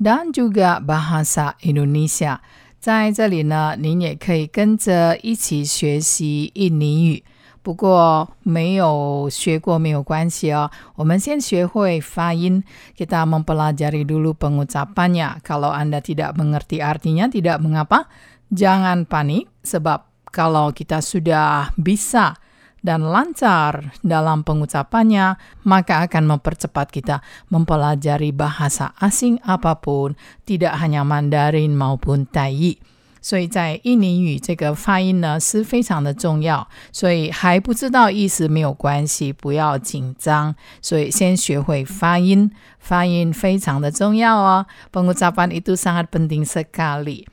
dan juga bahasa Indonesia. 在这里呢，您也可以跟着一起学习印尼语。不过没有学过没有关系哦，我们先学会发音。Kita mempelajari dulu pengucapannya. Kalau Anda tidak mengerti artinya, tidak mengapa. Jangan panik, sebab kalau kita sudah bisa dan lancar dalam pengucapannya, maka akan mempercepat kita mempelajari bahasa asing apapun, tidak hanya Mandarin maupun Tai. 所以在印尼语这个发音呢是非常的重要，所以还不知道意思没有关系，不要紧张。所以先学会发音，发音非常的重要哦。Pengucapan itu sangat penting sekali.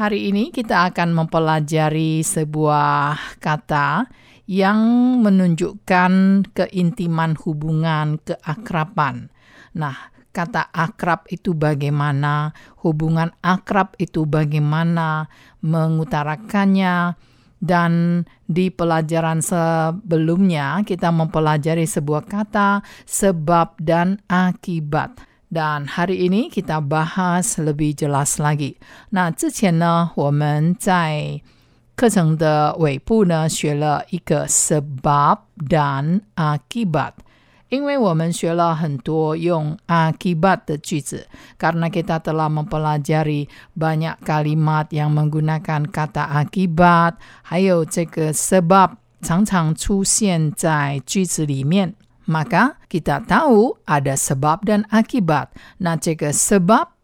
Hari ini kita akan mempelajari sebuah kata yang menunjukkan keintiman hubungan keakraban. Nah, kata akrab itu bagaimana, hubungan akrab itu bagaimana, mengutarakannya, dan di pelajaran sebelumnya kita mempelajari sebuah kata sebab dan akibat. Dan hari ini kita bahas lebih jelas lagi. 那之前呢，我们在 课程的尾部呢，学了一个 sebab dan akibat。因为我们学了很多用 akibat 的句子，karena kita telah mempelajari banyak kalimat yang menggunakan kata akibat，还有这个 sebab 常常出现在句子里面。Maka kita tahu ada sebab dan akibat. Nah, jika sebab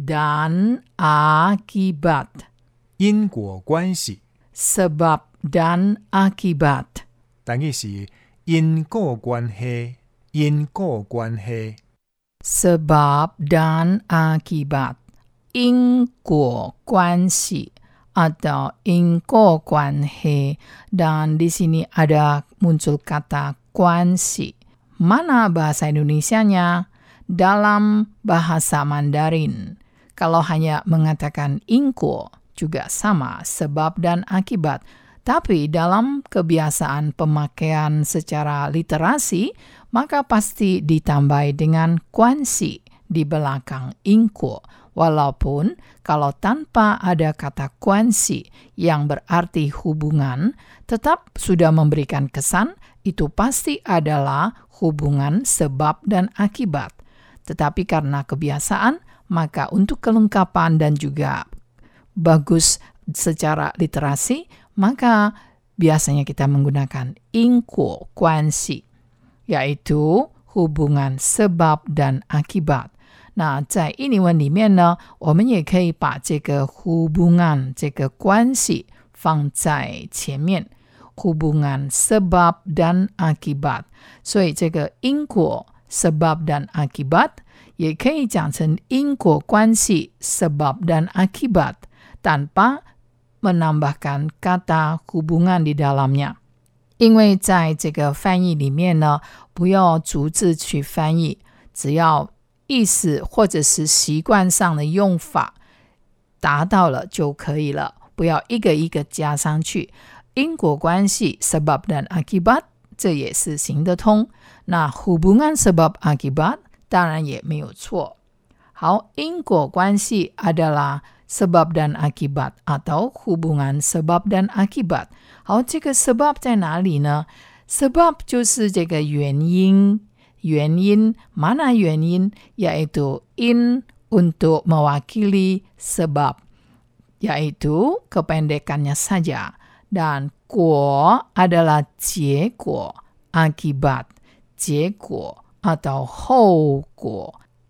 dan akibat. 因果关系， Sebab dan akibat. 等于是因果关系，因果关系， Sebab dan akibat. 因果关系 atau 因果关系 dan di sini ada muncul kata 关系 mana bahasa Indonesianya dalam bahasa Mandarin Kalau hanya mengatakan ingko juga sama sebab dan akibat tapi dalam kebiasaan pemakaian secara literasi maka pasti ditambah dengan kuansi di belakang ingko Walaupun kalau tanpa ada kata kuansi yang berarti hubungan, tetap sudah memberikan kesan itu pasti adalah hubungan sebab dan akibat. Tetapi karena kebiasaan, maka untuk kelengkapan dan juga bagus secara literasi, maka biasanya kita menggunakan ingko kuansi, yaitu hubungan sebab dan akibat. 那在印尼文里面呢，我们也可以把这个 hubungan 这个关系放在前面，hubungan sebab dan akibat。所以这个因果 sebab dan akibat 也可以讲成因果关系 sebab dan akibat tanpa menambahkan kata hubungan di dalamnya。因为在这个翻译里面呢，不要逐字去翻译，只要意思或者是习惯上的用法达到了就可以了，不要一个一个加上去。因果关系 sebab dan akibat 这也是行得通。那 hubungan sebab akibat 当然也没有错。好，因果关系 adalah sebab dan akibat atau hubungan sebab dan akibat。好，这个 sebab 在哪里呢？sebab 就是这个原因。原因 mana 原因 yaitu in untuk mewakili sebab, yaitu kependekannya saja. Dan kuo adalah 结果, akibat, 结果 atau hou.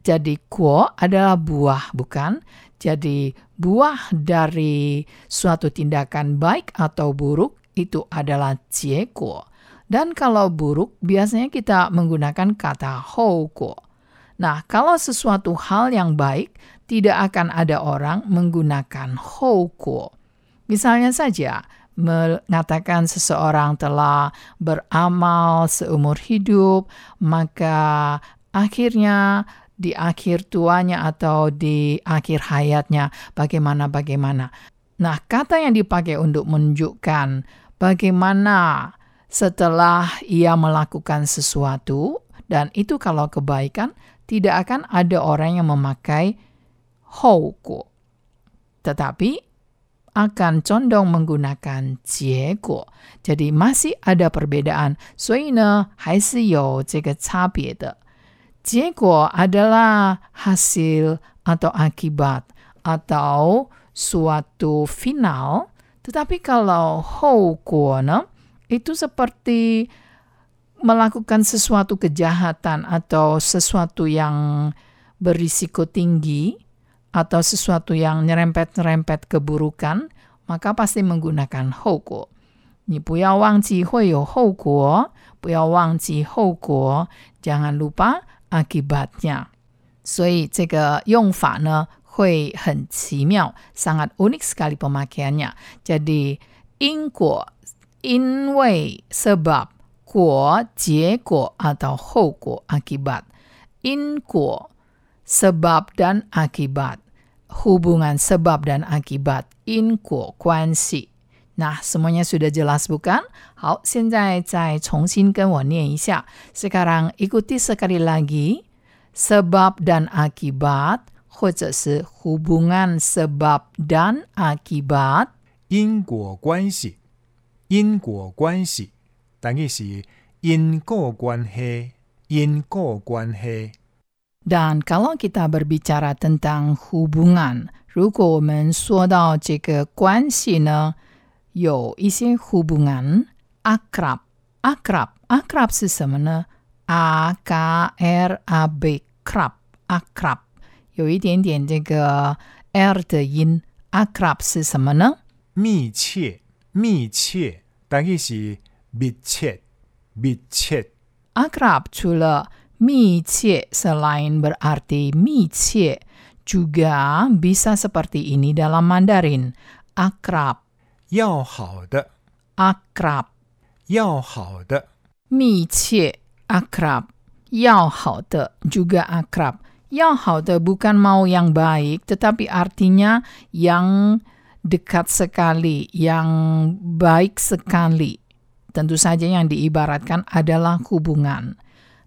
Jadi kuo adalah buah, bukan? Jadi buah dari suatu tindakan baik atau buruk itu adalah jie kuo. Dan kalau buruk biasanya kita menggunakan kata hou. Nah, kalau sesuatu hal yang baik, tidak akan ada orang menggunakan hou. Misalnya saja, mengatakan seseorang telah beramal seumur hidup, maka akhirnya di akhir tuanya atau di akhir hayatnya bagaimana-bagaimana. Nah, kata yang dipakai untuk menunjukkan bagaimana setelah ia melakukan sesuatu, dan itu kalau kebaikan, tidak akan ada orang yang memakai houku. Tetapi akan condong menggunakan jieguo. Jadi masih ada perbedaan. So Jieguo adalah hasil atau akibat atau suatu final. Tetapi kalau hou itu seperti melakukan sesuatu kejahatan atau sesuatu yang berisiko tinggi atau sesuatu yang nyerempet-nyerempet keburukan, maka pasti menggunakan 后果。你不要忘记会有后果，不要忘记后果，jangan lupa akibatnya。所以这个用法呢会很奇妙，sangat unik sekali pemakaiannya. Jadi 因果因为 sebab 果结果 atau 后果 akibat 因果 sebab dan akibat hubungan sebab dan akibat 因果关系 Nah, semuanya sudah jelas bukan? 好，现在再重新跟我念一下。Sekarang ikuti sekali lagi sebab dan akibat 或者是 hubungan sebab dan akibat 因果关系，因果关系，等于是因果关系，因果关系。 Dan kalau kita berbicara tentang hubungan，如果我们说到这个关系呢，有一些 hubungan akrab。akrab akrab 是什么呢？a k r a b krab akrab 有一点点这个 r 的音。akrab 是什么呢？密切，密切，等于是密切，密切。 Akrab 除了 Mi cie selain berarti mi cie, juga bisa seperti ini dalam Mandarin. Akrab. Yao hao de. Akrab. Yao hao de. Mi cie, akrab. Yao hao de, juga akrab. Yao hao de bukan mau yang baik, tetapi artinya yang dekat sekali, yang baik sekali. Tentu saja yang diibaratkan adalah hubungan.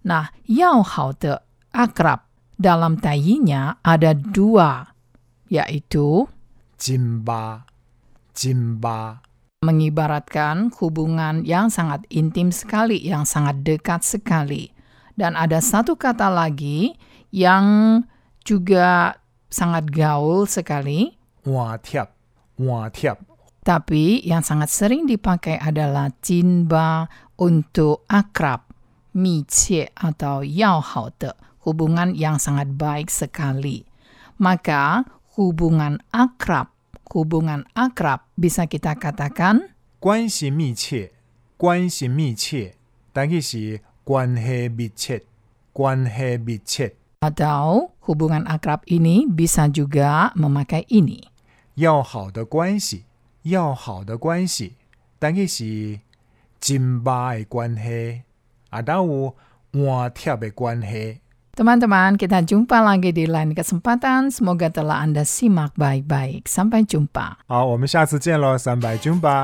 Nah, yao halte akrab dalam tayinya ada dua, yaitu jimba, jimba. Mengibaratkan hubungan yang sangat intim sekali, yang sangat dekat sekali. Dan ada satu kata lagi yang juga sangat gaul sekali. Watiap, watiap. Tapi yang sangat sering dipakai adalah jinba untuk akrab 密切 atau 要好的, hubungan yang sangat baik sekali. Maka hubungan akrab, hubungan akrab bisa kita katakan 关系密切，关系密切，等于是关系密切，关系密切。 atau hubungan akrab ini bisa juga memakai ini. 要好的关系，要好的关系，等于是真巴的关系， 啊，都有换贴的关系。 Teman-teman, kita jumpa lagi di lain kesempatan. Semoga telah Anda simak baik-baik. Sampai jumpa. 好，我们下次见喽，三百军吧。